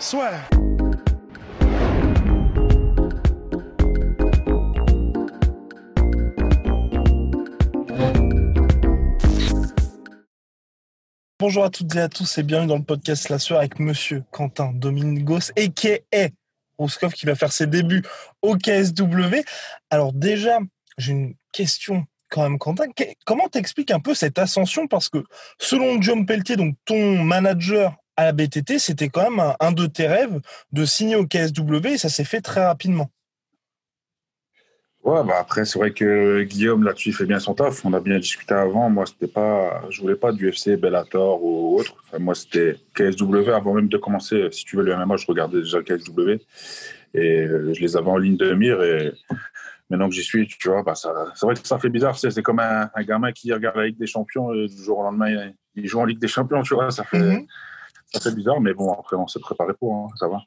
Soit. Bonjour à toutes et à tous et bienvenue dans le podcast La Sueur avec Monsieur Quentin Domingos et qui est Rouskov qui va faire ses débuts au KSW. Alors déjà, j'ai une question quand même, Quentin. Que- Comment t'expliques un peu cette ascension? Parce que selon John Pelletier, donc ton manager à la BTT, c'était quand même un, un de tes rêves de signer au KSW et ça s'est fait très rapidement. Ouais, bah après, c'est vrai que Guillaume, là-dessus, il fait bien son taf. On a bien discuté avant. Moi, c'était pas, je voulais pas du UFC, Bellator ou autre. Enfin, moi, c'était KSW. Avant même de commencer, si tu veux, le MMA, je regardais déjà le KSW. Et euh, je les avais en ligne de mire. Et maintenant que j'y suis, tu vois, bah, c'est vrai que ça fait bizarre. C'est, comme un, un gamin qui regarde la Ligue des Champions et du jour au lendemain, il- il joue en Ligue des Champions, tu vois. Ça fait, Mhm. Ça fait bizarre. Mais bon, après, on s'est préparé pour, hein, ça va.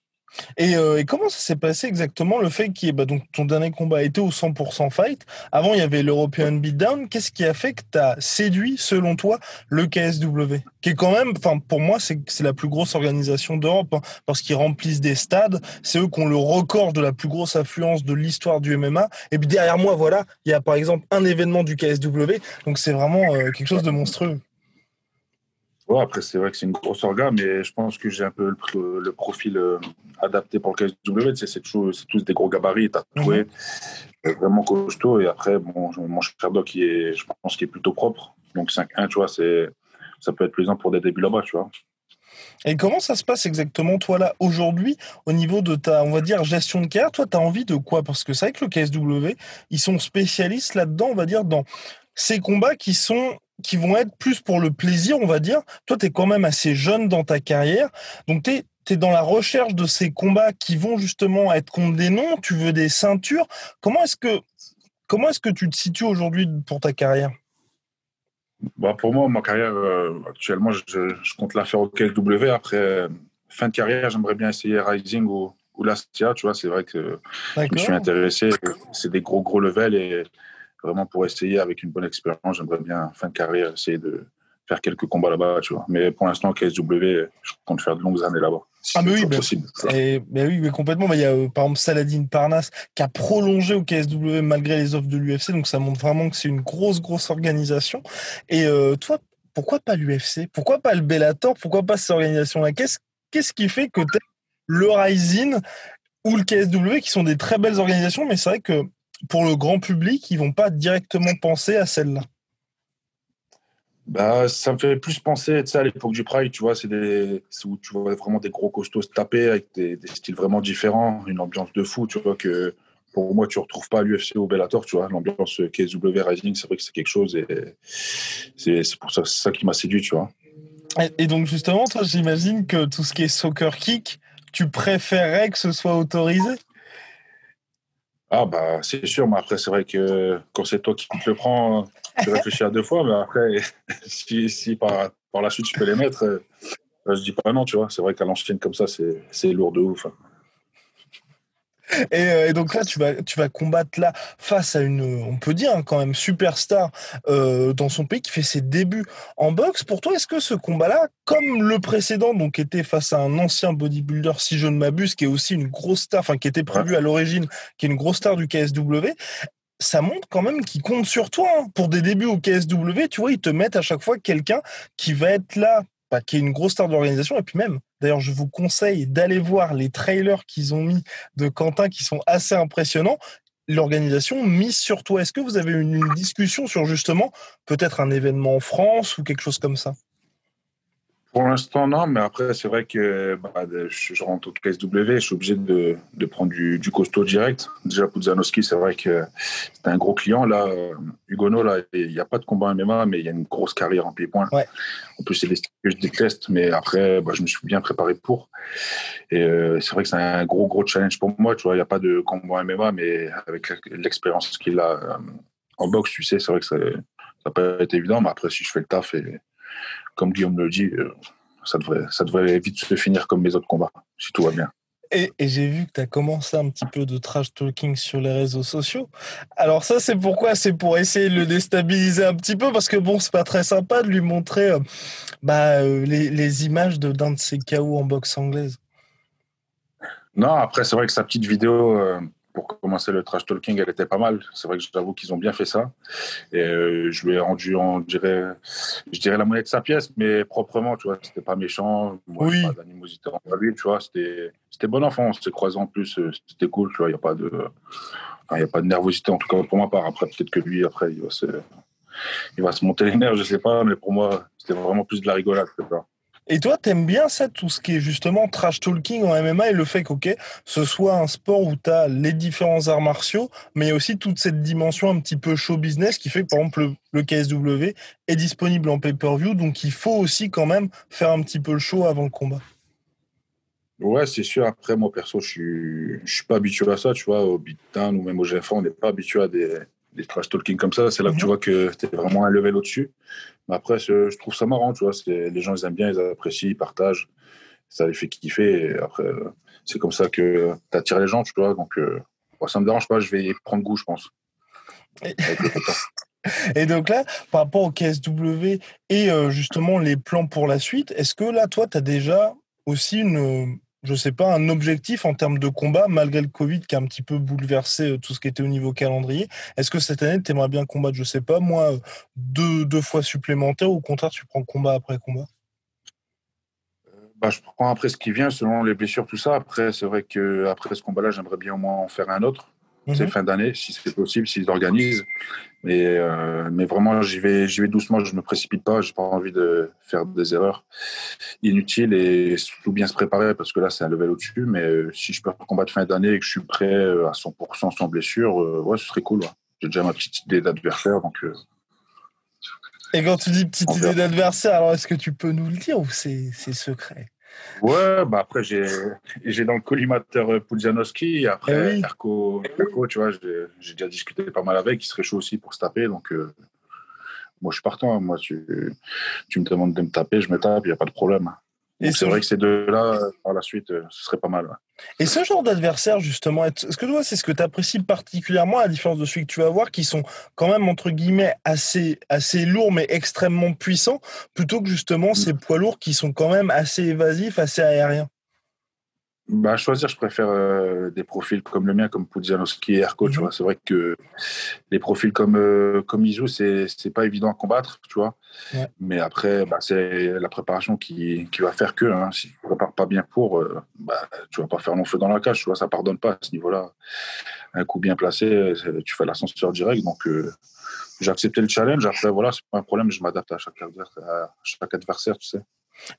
Et, euh, et comment ça s'est passé exactement le fait que bah, ton dernier combat était au 100% fight Avant, il y avait l'European Beatdown. Qu'est-ce qui a fait que tu as séduit, selon toi, le KSW Qui est quand même, pour moi, c'est la plus grosse organisation d'Europe hein, parce qu'ils remplissent des stades. C'est eux qui ont le record de la plus grosse affluence de l'histoire du MMA. Et puis derrière moi, voilà, il y a par exemple un événement du KSW. Donc c'est vraiment euh, quelque chose de monstrueux. Ouais, après, c'est vrai que c'est une grosse orga, mais je pense que j'ai un peu le, profil euh, adapté pour le KSW. C'est tous des gros gabarits, tatoués, euh, vraiment costaud. Et après, bon, mon qui est, je pense qu'il est plutôt propre. Donc 5-1, tu vois, ça peut être plaisant pour des débuts là-bas, tu vois. Et comment ça se passe exactement, toi, là, aujourd'hui, au niveau de ta, on va dire, gestion de carrière? Toi, tu as envie de quoi? Parce que c'est vrai que le KSW, ils sont spécialistes là-dedans, on va dire, dans ces combats qui sont qui vont être plus pour le plaisir, on va dire. Toi, tu es quand même assez jeune dans ta carrière. Donc, tu es, dans la recherche de ces combats qui vont justement être contre des noms. Tu veux des ceintures. Comment est-ce que, comment est-ce que tu te situes aujourd'hui pour ta carrière? Bah, pour moi, ma carrière, euh, actuellement, je, je compte la faire au KSW. Après, euh, fin de carrière, j'aimerais bien essayer Rising ou, ou l'Astia, tu vois. C'est vrai que je me suis intéressé. C'est des gros, gros levels et vraiment pour essayer avec une bonne expérience, j'aimerais bien, fin de carrière, essayer de faire quelques combats là-bas, tu vois. Mais pour l'instant, KSW, je compte faire de longues années là-bas. Ah, mais oui, possible. Et, oui, mais complètement. Il y a euh, par exemple Saladin Parnasse qui a prolongé au KSW malgré les offres de l'UFC, donc ça montre vraiment que c'est une grosse, grosse organisation. Et euh, toi, pourquoi pas l'UFC Pourquoi pas le Bellator? Pourquoi pas cette organisation-là? Qu'est-ce qu'est-ce qui fait que le Rising ou le KSW qui sont des très belles organisations, mais c'est vrai que pour le grand public, ils vont pas directement penser à celle-là. Bah, ça me fait plus penser à l'époque du Pride, tu vois, c'est où tu vois vraiment des gros costauds se taper avec des, des styles vraiment différents, une ambiance de fou, tu vois, que pour moi, tu ne retrouves pas à l'UFC ou au Bellator, tu vois. L'ambiance KSW Rising, c'est vrai que c'est quelque chose et c'est pour ça, c'est ça qui m'a séduit, tu vois. Et, et donc justement, toi, j'imagine que tout ce qui est soccer kick, tu préférerais que ce soit autorisé? Ah, bah, c'est sûr, mais après, c'est vrai que quand c'est toi qui te le prends, tu réfléchis à deux fois, mais après, si, si par, par la suite, je peux les mettre, euh, je dis pas non, tu vois. C'est vrai qu'à l'ancienne, comme ça, c'est c'est lourd de ouf. hein. Et, euh, et donc là, tu vas, tu vas combattre là face à une, on peut dire hein, quand même, superstar euh, dans son pays qui fait ses débuts en boxe. Pour toi, est-ce que ce combat-là, comme le précédent, donc était face à un ancien bodybuilder, si je ne m'abuse, qui est aussi une grosse star, enfin qui était prévu à l'origine, qui est une grosse star du KSW, ça montre quand même qu'ils comptent sur toi hein. pour des débuts au KSW. Tu vois, ils te mettent à chaque fois quelqu'un qui va être là, bah, qui est une grosse star de et puis même. D'ailleurs, je vous conseille d'aller voir les trailers qu'ils ont mis de Quentin qui sont assez impressionnants. L'organisation mise sur toi. Est-ce que vous avez une, une discussion sur justement peut-être un événement en France ou quelque chose comme ça? Pour l'instant, non, mais après, c'est vrai que bah, je, rentre au KSW, je suis obligé de, de prendre du, du, costaud direct. Déjà, Pudzanowski, c'est vrai que c'est un gros client. Là, Hugono, là, il n'y a pas de combat MMA, mais il y a une grosse carrière en pied-point. Ouais. En plus, c'est des que je déteste, mais après, bah, je me suis bien préparé pour. Et euh, c'est vrai que c'est un gros, gros challenge pour moi. Tu vois, il n'y a pas de combat MMA, mais avec l'expérience qu'il a euh, en boxe, tu sais, c'est vrai que ça n'a pas été évident. Mais après, si je fais le taf et comme Guillaume le dit, euh, ça devrait, ça devrait vite se finir comme mes autres combats, si tout va bien. Et, j'ai vu que tu as commencé un petit peu de trash talking sur les réseaux sociaux. Alors ça, c'est pourquoi? C'est pour essayer de le déstabiliser un petit peu, parce que bon, c'est pas très sympa de lui montrer euh, bah, euh, les, les, images d'un de, ses KO en boxe anglaise. Non, après, c'est vrai que sa petite vidéo pour commencer le trash talking, elle était pas mal. C'est vrai que j'avoue qu'ils ont bien fait ça. Et euh, je lui ai rendu, on dirait, je dirais la monnaie de sa pièce, mais proprement, tu vois. C'était pas méchant. oui. Pas d'animosité envers lui, tu vois. C'était, c'était bon enfant. On s'est croisés en plus. Euh, c'était cool, tu vois. Il n'y a pas de, il a pas de nervosité, en tout cas pour ma part. Après, peut-être que lui, après, il va se, il va se monter les nerfs, je sais pas. Mais pour moi, c'était vraiment plus de la rigolade que ça. Et toi, t'aimes bien ça, tout ce qui est justement trash talking en MMA et le fait que, ce soit un sport où tu as les différents arts martiaux, mais aussi toute cette dimension un petit peu show business qui fait que, par exemple, le, KSW est disponible en pay-per-view, donc il faut aussi quand même faire un petit peu le show avant le combat. Ouais, c'est sûr. Après, moi, perso, je suis, je suis pas habitué à ça, tu vois. Au Beatdown ou même au GFA, on n'est pas habitué à des, des trash talking comme ça. C'est là que tu mhm. vois que tu es vraiment un level au-dessus. Mais après, je trouve ça marrant, tu vois. Les gens, ils aiment bien, ils apprécient, ils partagent. Ça les fait kiffer. Et après, c'est comme ça que tu attires les gens, tu vois. Donc, euh, ça me dérange pas. Je vais prendre goût, je pense. Et... donc là, par rapport au KSW et euh, justement les plans pour la suite, est-ce que là, toi, tu as déjà aussi une, je sais pas, un objectif en termes de combat, malgré le Covid qui a un petit peu bouleversé euh, tout ce qui était au niveau calendrier Est-ce que cette année, tu aimerais bien combattre, je sais pas, moi, deux, deux fois supplémentaires ou au contraire, tu prends combat après combat? Bah, je prends après ce qui vient selon les blessures, tout ça. Après, c'est vrai que après ce combat-là, j'aimerais bien au moins en faire un autre. C'est mhm. fin d'année, si c'est possible, s'ils organisent. Mais, euh, mais vraiment, j'y vais, vais doucement, je me précipite pas, j'ai pas envie de faire des erreurs inutiles et tout bien se préparer parce que là, c'est un level au-dessus. Mais euh, si je peux combattre fin d'année et que je suis prêt euh, à 100% sans blessure, ouais, ce serait cool. J'ai déjà ma petite idée d'adversaire, donc. et quand tu dis petite idée d'adversaire, alors est-ce que tu peux nous le dire ou c'est secret? Ouais, bah après, j'ai, j'ai dans le collimateur euh, Pudzianowski. Après, eh tu vois, j'ai, déjà discuté pas mal avec. Il serait chaud aussi pour se taper. Donc, euh, moi, je suis partant. Moi, tu, tu me demandes de me taper, je me tape, il n'y a pas de problème. Et c'est vrai que ces deux-là, par la suite, euh, ce serait pas mal. Et ce genre d'adversaire, justement, est-ce que toi, c'est ce que tu apprécies particulièrement, à la différence de celui que tu vas voir, qui sont quand même, entre guillemets, assez, assez lourds, mais extrêmement puissants, plutôt que justement mm. ces poids lourds qui sont quand même assez évasifs, assez aériens? Bah, choisir, je préfère euh, des profils comme le mien, comme Pudzianowski et Erko, tu mhm. vois. C'est vrai que les profils comme, euh, comme Izu, c'est, c'est pas évident à combattre, tu vois. Mais après, bah, c'est la préparation qui, qui va faire que, hein, si tu ne prépares pas bien pour, euh, bah, tu vas pas faire long feu dans la cage, tu vois. Ça pardonne pas à ce niveau-là. Un coup bien placé, tu fais l'ascenseur direct. Donc, j'ai accepté le challenge. Après, voilà, c'est pas un problème, je m'adapte à chaque adversaire, à chaque adversaire tu sais.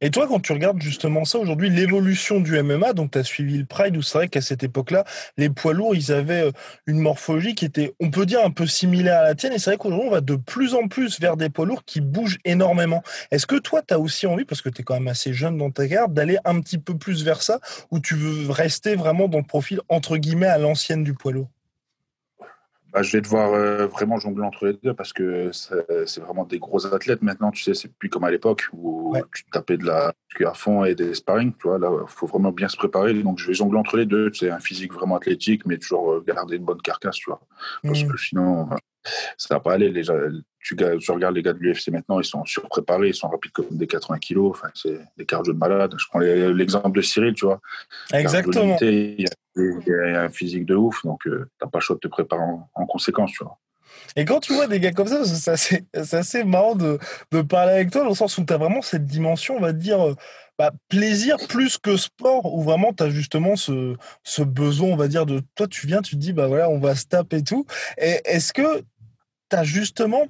Et toi, quand tu regardes justement ça aujourd'hui, l'évolution du MMA, donc tu as suivi le Pride, où c'est vrai qu'à cette époque-là, les poids lourds, ils avaient euh, une morphologie qui était, on peut dire, un peu similaire à la tienne. Et c'est vrai qu'aujourd'hui, on va de plus en plus vers des poids lourds qui bougent énormément. Est-ce que toi, tu as aussi envie, parce que tu es quand même assez jeune dans ta carrière, d'aller un petit peu plus vers ça, ou tu veux rester vraiment dans le profil, entre guillemets, à l'ancienne du poids lourd? Bah, je vais devoir euh, vraiment jongler entre les deux parce que c'est vraiment des gros athlètes maintenant. Tu sais, c'est plus comme à l'époque où tu tapais de la à fond et des sparring. Tu vois, là, il faut vraiment bien se préparer. Donc, je vais jongler entre les deux. C'est un physique vraiment athlétique, mais toujours euh, garder une bonne carcasse, tu vois. Parce mmh. que sinon, ça va pas aller. Les, tu, tu regardes les gars de l'UFC maintenant, ils sont surpréparés, ils sont rapides comme des 80 kilos. Enfin, c'est des cardio de malade. Je prends l'exemple de Cyril, tu vois. Exactement. Il y, a, un physique de ouf, donc euh, tu n'as pas le choix de te préparer en, conséquence, tu vois. Et quand tu vois des gars comme ça, c'est assez, assez, marrant de, de, parler avec toi, dans le sens où tu as vraiment cette dimension, on va dire, euh, bah, plaisir plus que sport, où vraiment tu as justement ce, ce besoin, on va dire, de toi, tu viens, tu te dis, bah voilà, on va se taper et tout. Et est-ce que justement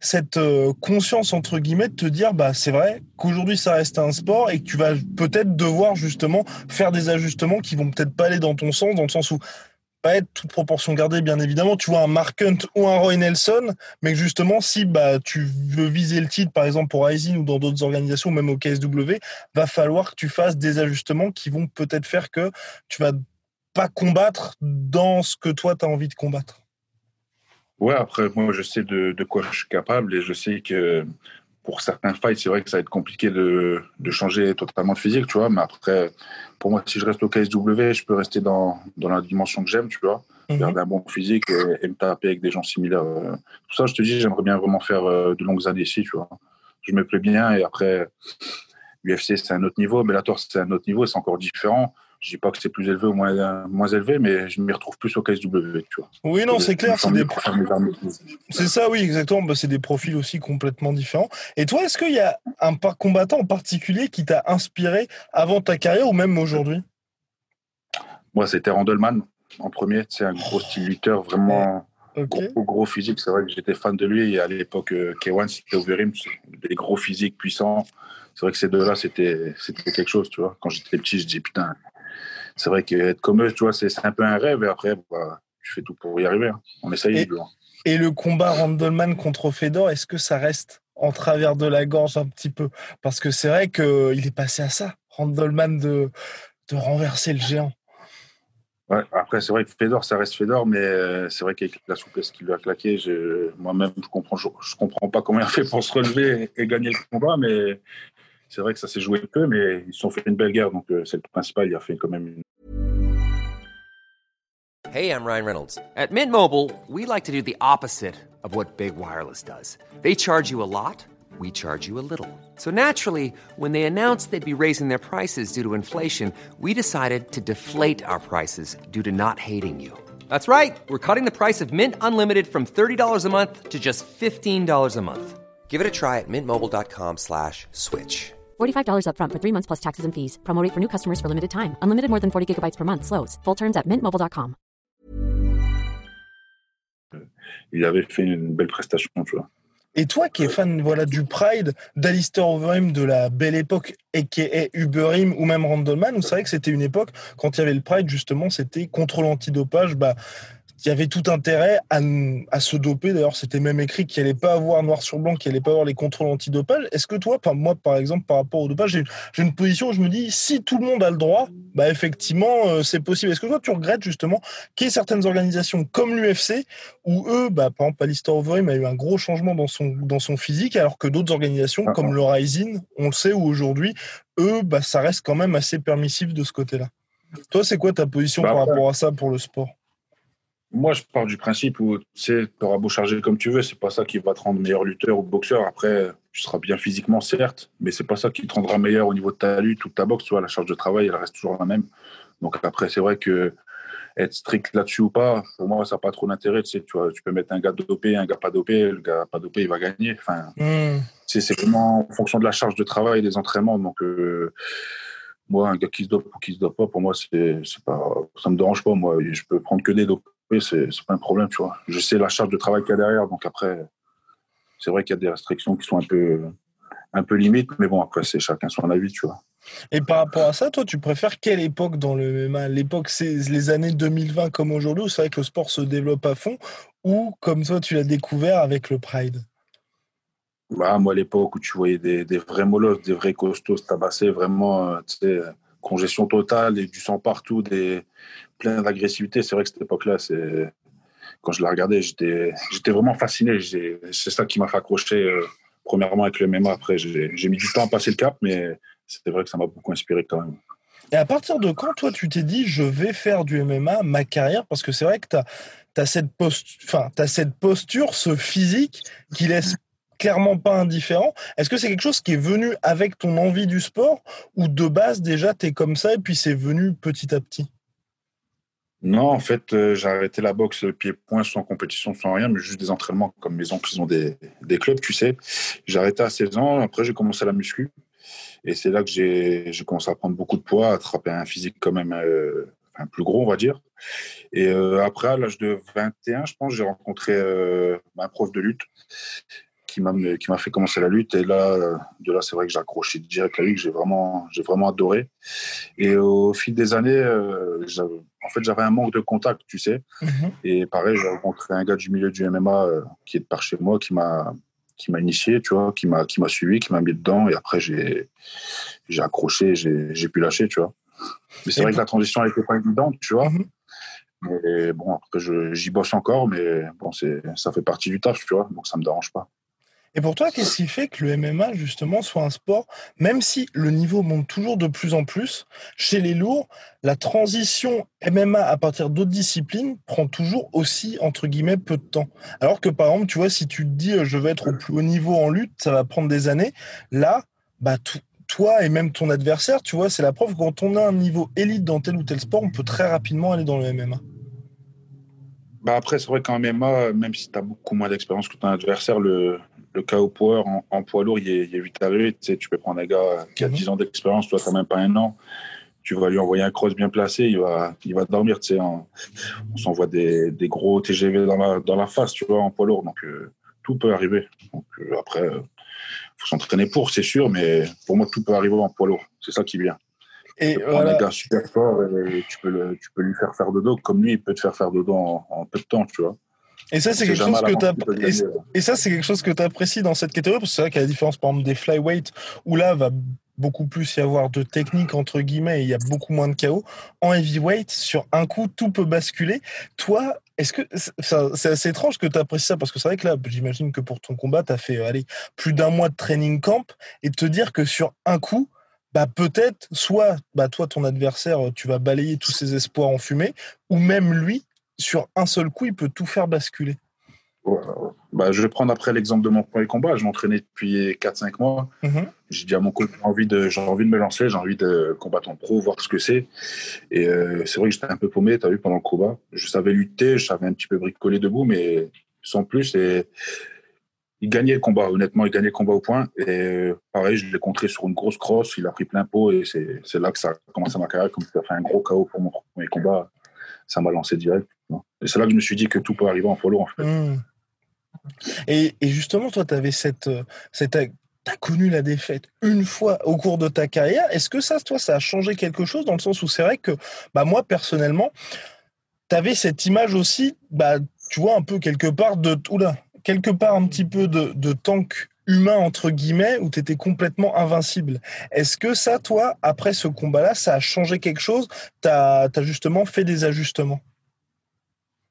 cette euh, conscience, entre guillemets, de te dire, bah, c'est vrai qu'aujourd'hui, ça reste un sport et que tu vas peut-être devoir justement faire des ajustements qui vont peut-être pas aller dans ton sens, dans le sens où pas être toute proportion gardée, bien évidemment. Tu vois un Mark Hunt ou un Roy Nelson, mais justement, si bah, tu veux viser le titre, par exemple pour Rising ou dans d'autres organisations, même au KSW, va falloir que tu fasses des ajustements qui vont peut-être faire que tu vas pas combattre dans ce que toi, tu as envie de combattre. Ouais, après, moi, je sais de, de, quoi je suis capable et je sais que pour certains fights, c'est vrai que ça va être compliqué de, de, changer totalement de physique, tu vois. Mais après, pour moi, si je reste au KSW, je peux rester dans, dans la dimension que j'aime, tu vois. Mhm. Garder un bon physique et, me taper avec des gens similaires. Tout ça, je te dis, j'aimerais bien vraiment faire euh, de longues années ici, tu vois. Je me plais bien et après, UFC, c'est un autre niveau. Bellator, c'est un autre niveau, c'est encore différent. Je dis pas que c'est plus élevé ou moins, moins élevé, mais je m'y retrouve plus au KSW, tu vois. Oui, non, c'est clair. C'est des... C'est ça, oui, exactement. Bah, c'est des profils aussi complètement différents. Et toi, est-ce qu'il y a un combattant en particulier qui t'a inspiré avant ta carrière ou même aujourd'hui? Moi, c'était Randleman en premier. C'est un gros style lutteur, vraiment gros, gros, physique. C'est vrai que j'étais fan de lui. Et à l'époque, euh, K1, c'était Overeem, des gros physiques puissants. C'est vrai que ces deux-là, c'était quelque chose, tu vois. Quand j'étais petit, je dis putain, c'est vrai qu'être comme eux, tu vois, c'est un peu un rêve. Et après, bah, je fais tout pour y arriver. Hein. On essaye. Et, et le combat Randleman contre Fedor, est-ce que ça reste en travers de la gorge un petit peu? Parce que c'est vrai qu'il est passé à ça, Randleman, de, de renverser le géant. Ouais, après, c'est vrai que Fedor, ça reste Fedor, mais euh, c'est vrai qu'avec la souplesse qu'il lui a claqué, moi-même, je comprends, je, comprends pas comment il a fait pour se relever et, gagner le combat, mais c'est vrai que ça s'est joué peu, mais ils sont fait une belle guerre, donc euh, c'est le principal. Il a fait quand même une. Hey, I'm Ryan Reynolds. At Mint Mobile, we like to do the opposite of what Big Wireless does. They charge you a lot, we charge you a little. So naturally, when they announced they'd be raising their prices due to inflation, we decided to deflate our prices due to not hating you. That's right. We're cutting the price of Mint Unlimited from $30 a month to just $15 a month. Give it a try at mintmobile.com slash switch. $45 upfront for three months plus taxes and fees. Promote for new customers for limited time. Unlimited more than 40 gigabytes per month. Slows. Full terms at mintmobile.com. Il avait fait une belle prestation, tu vois. Et toi qui es fan voilà, du Pride, d'Alistair Overeem, de la belle époque, a.k.a. Uberim ou même Randleman, c'est vrai que c'était une époque, quand il y avait le Pride, justement, c'était contre l'antidopage, bah, il y avait tout intérêt à, à se doper. D'ailleurs, c'était même écrit qu'il n'allait pas avoir noir sur blanc, qu'il n'allait pas avoir les contrôles antidopage. Est-ce que toi, moi, par exemple, par rapport au dopage, j'ai une position où je me dis, si tout le monde a le droit, bah effectivement, euh, c'est possible. Est-ce que toi, tu regrettes justement qu'il y ait certaines organisations comme l'UFC, où eux, bah, par exemple, Alistair Overeem a eu un gros changement dans son, dans son physique, alors que d'autres organisations, comme le Rising, on le sait, où aujourd'hui, eux, bah, ça reste quand même assez permissif de ce côté-là. Toi, c'est quoi ta position bah, par rapport à ça pour le sport? Moi, je pars du principe où tu sais, auras beau charger comme tu veux, c'est pas ça qui va te rendre meilleur lutteur ou boxeur. Après, tu seras bien physiquement, certes, mais c'est pas ça qui te rendra meilleur au niveau de ta lutte ou de ta boxe. Tu vois, la charge de travail, elle reste toujours la même. Donc après, c'est vrai que être strict là-dessus ou pas, pour moi, ça n'a pas trop d'intérêt. Tu, sais, tu, vois, tu peux mettre un gars dopé, un gars pas dopé, le gars pas dopé, il va gagner. Enfin, hmm. c'est vraiment en fonction de la charge de travail et des entraînements. Donc, euh, moi, un gars qui se dope ou qui se dope pas, pour moi, c'est pas, ça me dérange pas. Moi, je peux prendre que des dopés oui, c'est pas un problème, tu vois. Je sais la charge de travail qu'il y a derrière, donc après, c'est vrai qu'il y a des restrictions qui sont un peu, un peu limites, mais bon, après, c'est chacun son avis, tu vois. Et par rapport à ça, toi, tu préfères quelle époque dans le MMA? L'époque, c'est les années 2020 comme aujourd'hui, où c'est vrai que le sport se développe à fond, ou comme toi, tu l'as découvert avec le Pride? Bah, Moi, l'époque où tu voyais des, des vrais molosses, des vrais costauds se tabasser, vraiment, euh, tu sais, congestion totale et du sang partout, des, plein d'agressivité. C'est vrai que cette époque-là, c'est quand je la regardais, j'étais, vraiment fasciné. C'est ça qui m'a fait accrocher, euh, premièrement avec le MMA. Après, j'ai, mis du temps à passer le cap, mais c'était vrai que ça m'a beaucoup inspiré quand même. Et à partir de quand, toi, tu t'es dit, je vais faire du MMA, ma carrière? Parce que c'est vrai que tu as cette posture, ce physique qui laisse clairement pas indifférent. Est-ce que c'est quelque chose qui est venu avec ton envie du sport ou de base déjà tu es comme ça et puis c'est venu petit à petit? Non, en fait, euh, j'ai arrêté la boxe pied-point sans compétition, sans rien, mais juste des entraînements comme mes oncles, ils ont des, des clubs, tu sais. J'ai arrêté à 16 ans, après j'ai commencé la muscu. Et c'est là que j'ai commencé à prendre beaucoup de poids, à attraper un physique quand même euh, plus gros, on va dire. Et euh, après, à l'âge de 21, je pense, j'ai rencontré un prof de lutte qui m'a qui m'a fait commencer la lutte. Et là, de là, c'est vrai que j'ai accroché direct la lutte, que j'ai vraiment, j'ai vraiment adoré. Et au fil des années, euh, en fait, j'avais un manque de contact, tu sais. Mhm. Et pareil, j'ai rencontré un gars du milieu du MMA euh, qui est de par chez moi, qui m'a qui m'a initié, tu vois, qui m'a qui m'a suivi, qui m'a mis dedans. Et après, j'ai j'ai accroché, j'ai j'ai pu lâcher, tu vois. Mais c'est vrai que la transition elle était pas évidente, tu vois. Mhm. Mais bon, après, j'y bosse encore, mais bon, c'est ça fait partie du taf, tu vois. Donc ça me dérange pas. Et pour toi, qu'est-ce qui fait que le MMA, justement, soit un sport, même si le niveau monte toujours de plus en plus, chez les lourds, la transition MMA à partir d'autres disciplines prend toujours aussi, entre guillemets, peu de temps? Alors que, par exemple, tu vois, si tu te dis, euh, je vais être au plus haut niveau en lutte, ça va prendre des années. Là, bah, toi et même ton adversaire, tu vois, c'est la preuve que quand on a un niveau élite dans tel ou tel sport, on peut très rapidement aller dans le MMA. Bah après, c'est vrai qu'en MMA, même si tu as beaucoup moins d'expérience que ton adversaire, le, le KO Power en, en poids lourd, il est, il est vite arrivé. Tu sais, tu peux prendre un gars qui a Mhm. 10 ans d'expérience, toi, tu même pas un an. Tu vas lui envoyer un cross bien placé, il va, il va dormir. Tu sais, on s'envoie des, des gros TGV dans la, dans la face, tu vois, en poids lourd. Donc, euh, tout peut arriver. Donc, euh, après, il faut s'entraîner pour, c'est sûr, mais pour moi, tout peut arriver en poids lourd. C'est ça qui vient. Et voilà. un gars super fort et tu peux, le, tu peux lui faire faire dodo, comme lui, il peut te faire faire dodo en, en peu de temps, tu vois. Et ça, c'est quelque chose que. Et ça, quelque chose que tu apprécies dans cette catégorie, parce que c'est vrai qu'à la différence, par exemple, des flyweight, où là, va beaucoup plus y avoir de technique, entre guillemets, et il y a beaucoup moins de chaos. En heavyweight, sur un coup, tout peut basculer. Toi, est-ce que c'est assez étrange que tu apprécies ça Parce que c'est vrai que là, j'imagine que pour ton combat, tu as fait allez, plus d'un mois de training camp, et te dire que sur un coup, bah peut-être, soit bah toi, ton adversaire, tu vas balayer tous ses espoirs en fumée, ou même lui, sur un seul coup, il peut tout faire basculer. Ouais. Bah, je vais prendre après l'exemple de mon premier combat. Je m'entraînais depuis 4-5 mois. Mhm. J'ai dit à mon coach, j'ai envie, de, j'ai envie de me lancer, j'ai envie de combattre en pro, voir ce que c'est. Et euh, c'est vrai que j'étais un peu paumé, tu as vu, pendant le combat. Je savais lutter, je savais un petit peu bricoler debout, mais sans plus. Et il gagnait le combat, honnêtement, il gagnait le combat au point. Et euh, pareil, je l'ai contré sur une grosse crosse, il a pris plein pot. Et c'est, là que ça a commencé ma carrière. Comme ça a fait un gros KO pour mon premier combat, ça m'a lancé direct. Et c'est là que je me suis dit que tout peut arriver en follow, en fait. Mmh. Et, justement, toi, tu avais cette. euh, cette as connu la défaite une fois au cours de ta carrière. Est-ce que ça, toi, ça a changé quelque chose dans le sens où c'est vrai que bah, moi, personnellement, tu avais cette image aussi, bah, tu vois, un peu quelque part de. Oula, quelque part un petit peu de, de tank humain, entre guillemets, où tu étais complètement invincible. Est-ce que ça, toi, après ce combat-là, ça a changé quelque chose? Tu as, justement fait des ajustements?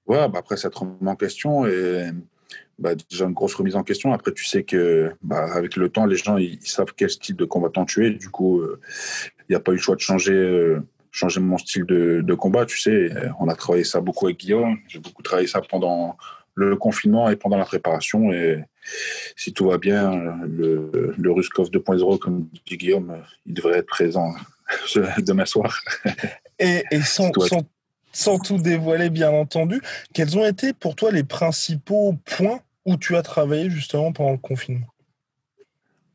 Ouais, bah après, ça te remet en question et bah, déjà une grosse remise en question. Après, tu sais que bah, avec le temps, les gens ils, ils savent quel style de combattant tu es. Du coup, il n'y a pas eu le choix de changer, euh, changer mon style de, de, combat. Tu sais, on a travaillé ça beaucoup avec Guillaume. J'ai beaucoup travaillé ça pendant le confinement et pendant la préparation. Et si tout va bien, le, le Ruskov 2.0, comme dit Guillaume, il devrait être présent demain soir. Et, et sans, sans, sans tout dévoiler, bien entendu, quels ont été pour toi les principaux points où tu as travaillé justement pendant le confinement?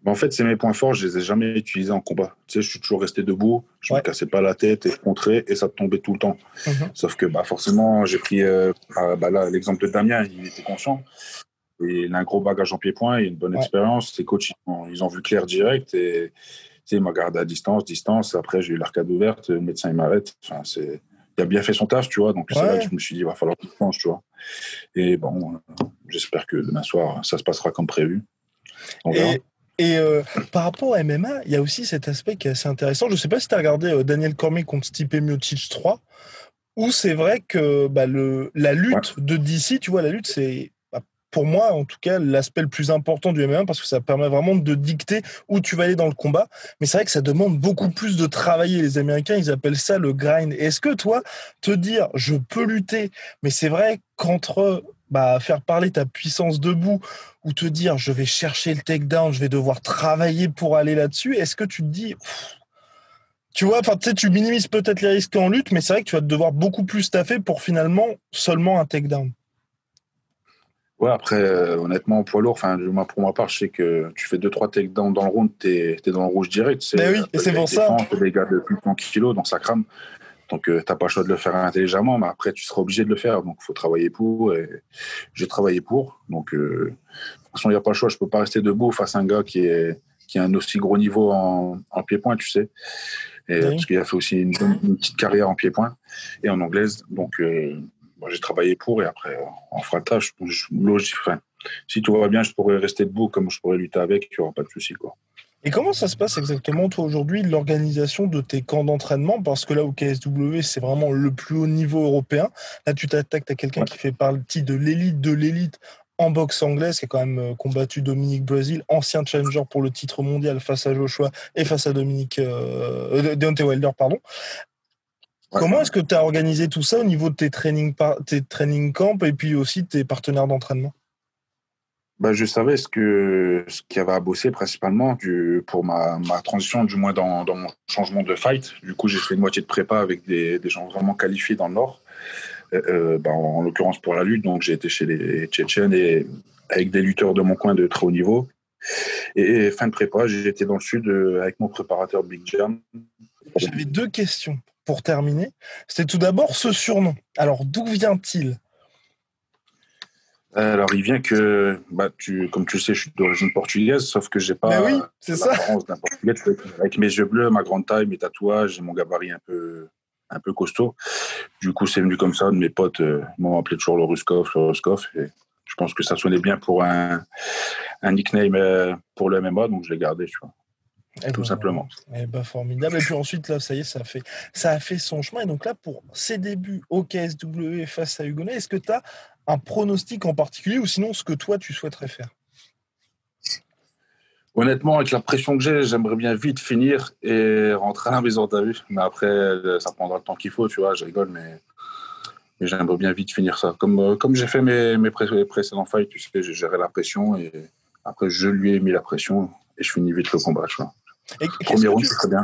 En fait, c'est mes points forts, je les ai jamais utilisés en combat. Tu sais, je suis toujours resté debout, je ouais. me cassais pas la tête et je contrais et ça tombait tout le temps. Mhm. Mm -hmm. Sauf que bah, forcément, j'ai pris euh, bah, là l'exemple de Damien, il était conscient. Et il a un gros bagage en pied-point, il a une bonne ouais. expérience. Ses coachs, ils ont, ils ont, vu clair direct et il m'a gardé à distance, distance. Après, j'ai eu l'arcade ouverte, le médecin il m'arrête. Enfin, c'est il a bien fait son taf, tu vois. Donc, c'est là que je me suis dit, il va falloir qu'il change, tu vois. Et bon, euh, j'espère que demain soir, ça se passera comme prévu. On verra. Et... Et euh, par rapport à MMA, il y a aussi cet aspect qui est assez intéressant. Je ne sais pas si tu as regardé euh, Daniel Cormier contre Stipe Miocic 3, où c'est vrai que bah, le, la lutte ouais. de DC, tu vois, la lutte, c'est pour moi, en tout cas, l'aspect le plus important du MMA parce que ça permet vraiment de dicter où tu vas aller dans le combat. Mais c'est vrai que ça demande beaucoup plus de travailler. Les Américains, ils appellent ça le grind. Est-ce que toi, te dire je peux lutter, mais c'est vrai qu'entre bah, faire parler ta puissance debout ou te dire je vais chercher le takedown, je vais devoir travailler pour aller là-dessus, est-ce que tu te dis. Tu vois, enfin, tu tu minimises peut-être les risques en lutte, mais c'est vrai que tu vas devoir beaucoup plus taffer pour finalement seulement un takedown. Ouais, après, euh, honnêtement, poids lourd, enfin, pour ma part, je sais que tu fais 2-3 takedowns dans le round, t'es es dans le rouge direct. Mais oui, et c'est pour ça. Des gars de plus de 100 kilos, donc ça crame. Donc, tu n'as pas le choix de le faire intelligemment, mais après, tu seras obligé de le faire. Donc, il faut travailler pour. Et j'ai travaillé pour. Donc, de toute façon, il n'y a pas le choix. Je peux pas rester debout face à un gars qui, est, qui a un aussi gros niveau en, en pied-point, tu sais. Et, Parce qu'il a fait aussi une, petite carrière en pied-point et en anglaise. Donc, j'ai travaillé pour. Et après, en fratage, logique. Enfin, si tout va bien, je pourrais rester debout comme je pourrais lutter avec. Il n'y aura pas de souci, quoi. Et comment ça se passe exactement, toi, aujourd'hui, l'organisation de tes camps d'entraînement? Parce que là, au KSW, c'est vraiment le plus haut niveau européen. Là, tu t'attaques à quelqu'un qui fait partie de l'élite de l'élite en boxe anglaise, qui a quand même euh, combattu Dominique Brazil, ancien challenger pour le titre mondial face à Joshua et face à Dominique euh, Deontay Wilder, pardon. Comment est-ce que tu as organisé tout ça au niveau de tes training, tes training camps et puis aussi tes partenaires d'entraînement? Bah, je savais ce que ce qu'il y avait à bosser principalement du, pour ma, ma transition, du moins dans, dans, mon changement de fight. Du coup, j'ai fait une moitié de prépa avec des, des gens vraiment qualifiés dans le Nord, euh, bah, en, l'occurrence pour la lutte. Donc, j'ai été chez les Tchétchènes et avec des lutteurs de mon coin de très haut niveau. Et, fin de prépa, j'ai été dans le Sud euh, avec mon préparateur Big Jam. J'avais deux questions pour terminer. C'était tout d'abord ce surnom. Alors, d'où vient-il? Alors, il vient que, bah, tu, comme tu le sais, je suis d'origine portugaise, sauf que j'ai pas oui, l'apparence d'un portugais. Avec mes yeux bleus, ma grande taille, mes tatouages et mon gabarit un peu, un peu costaud. Du coup, c'est venu comme ça. Mes potes euh, m'ont appelé toujours le Ruskov, le Ruskov. Et je pense que ça sonnait bien pour un, un nickname euh, pour le MMA, donc je l'ai gardé, tu vois. Eh tout ben, simplement. Eh ben, formidable. Et puis ensuite, là, ça y est, ça a, fait, ça a fait son chemin. Et donc là, pour ses débuts au KSW face à Hugonnet, est-ce que tu as un pronostic en particulier ou sinon ce que toi, tu souhaiterais faire? Honnêtement, avec la pression que j'ai, j'aimerais bien vite finir et rentrer à la maison, t'as vu. Mais après, ça prendra le temps qu'il faut, tu vois. Je rigole, mais, j'aimerais bien vite finir ça. Comme, euh, comme j'ai fait mes, mes précédents fights, tu sais, j'ai géré la pression et après, je lui ai mis la pression et je finis vite le combat, tu vois. Premier round, c'est très bien.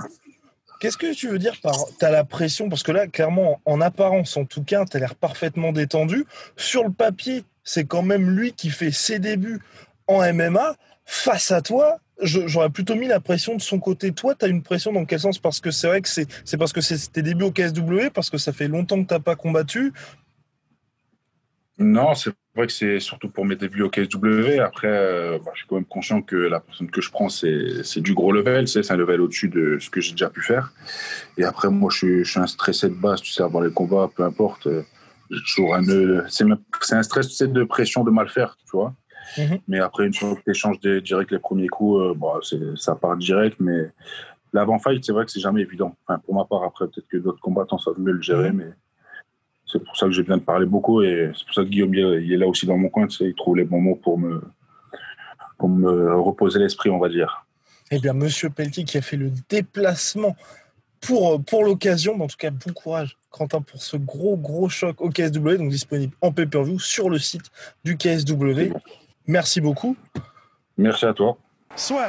Qu'est-ce que tu veux dire par t'as la pression Parce que là, clairement, en apparence, en tout cas, tu as l'air parfaitement détendu. Sur le papier, c'est quand même lui qui fait ses débuts en MMA. Face à toi, j'aurais plutôt mis la pression de son côté. Toi, tu as une pression dans quel sens? Parce que c'est vrai que c'est parce que c'est tes débuts au KSW, parce que ça fait longtemps que tu n'as pas combattu. Non, c'est vrai que c'est surtout pour mes débuts au KSW. Après, euh, bah, je suis quand même conscient que la personne que je prends, c'est du gros level. C'est un level au-dessus de ce que j'ai déjà pu faire. Et après, moi, je suis, je suis un stressé de base. Tu sais, avant les combats, peu importe. Euh, j'ai toujours un C'est un stress de pression de mal faire, tu vois. Mhm. Mais après, une fois que tu échanges direct les premiers coups, euh, bah, ça part direct. Mais l'avant-fight, c'est vrai que c'est jamais évident. Enfin, pour ma part, après, peut-être que d'autres combattants savent mieux le gérer. Mhm. Mais c'est pour ça que j'ai besoin de parler beaucoup et c'est pour ça que Guillaume il est là aussi dans mon coin. Tu sais, il trouve les bons mots pour me, pour me reposer l'esprit, on va dire. Eh bien, Monsieur Pelletier qui a fait le déplacement pour, pour l'occasion. En tout cas, bon courage, Quentin, pour ce gros, gros choc au KSW, donc disponible en pay-per-view sur le site du KSW. Merci beaucoup. Merci à toi. Soit.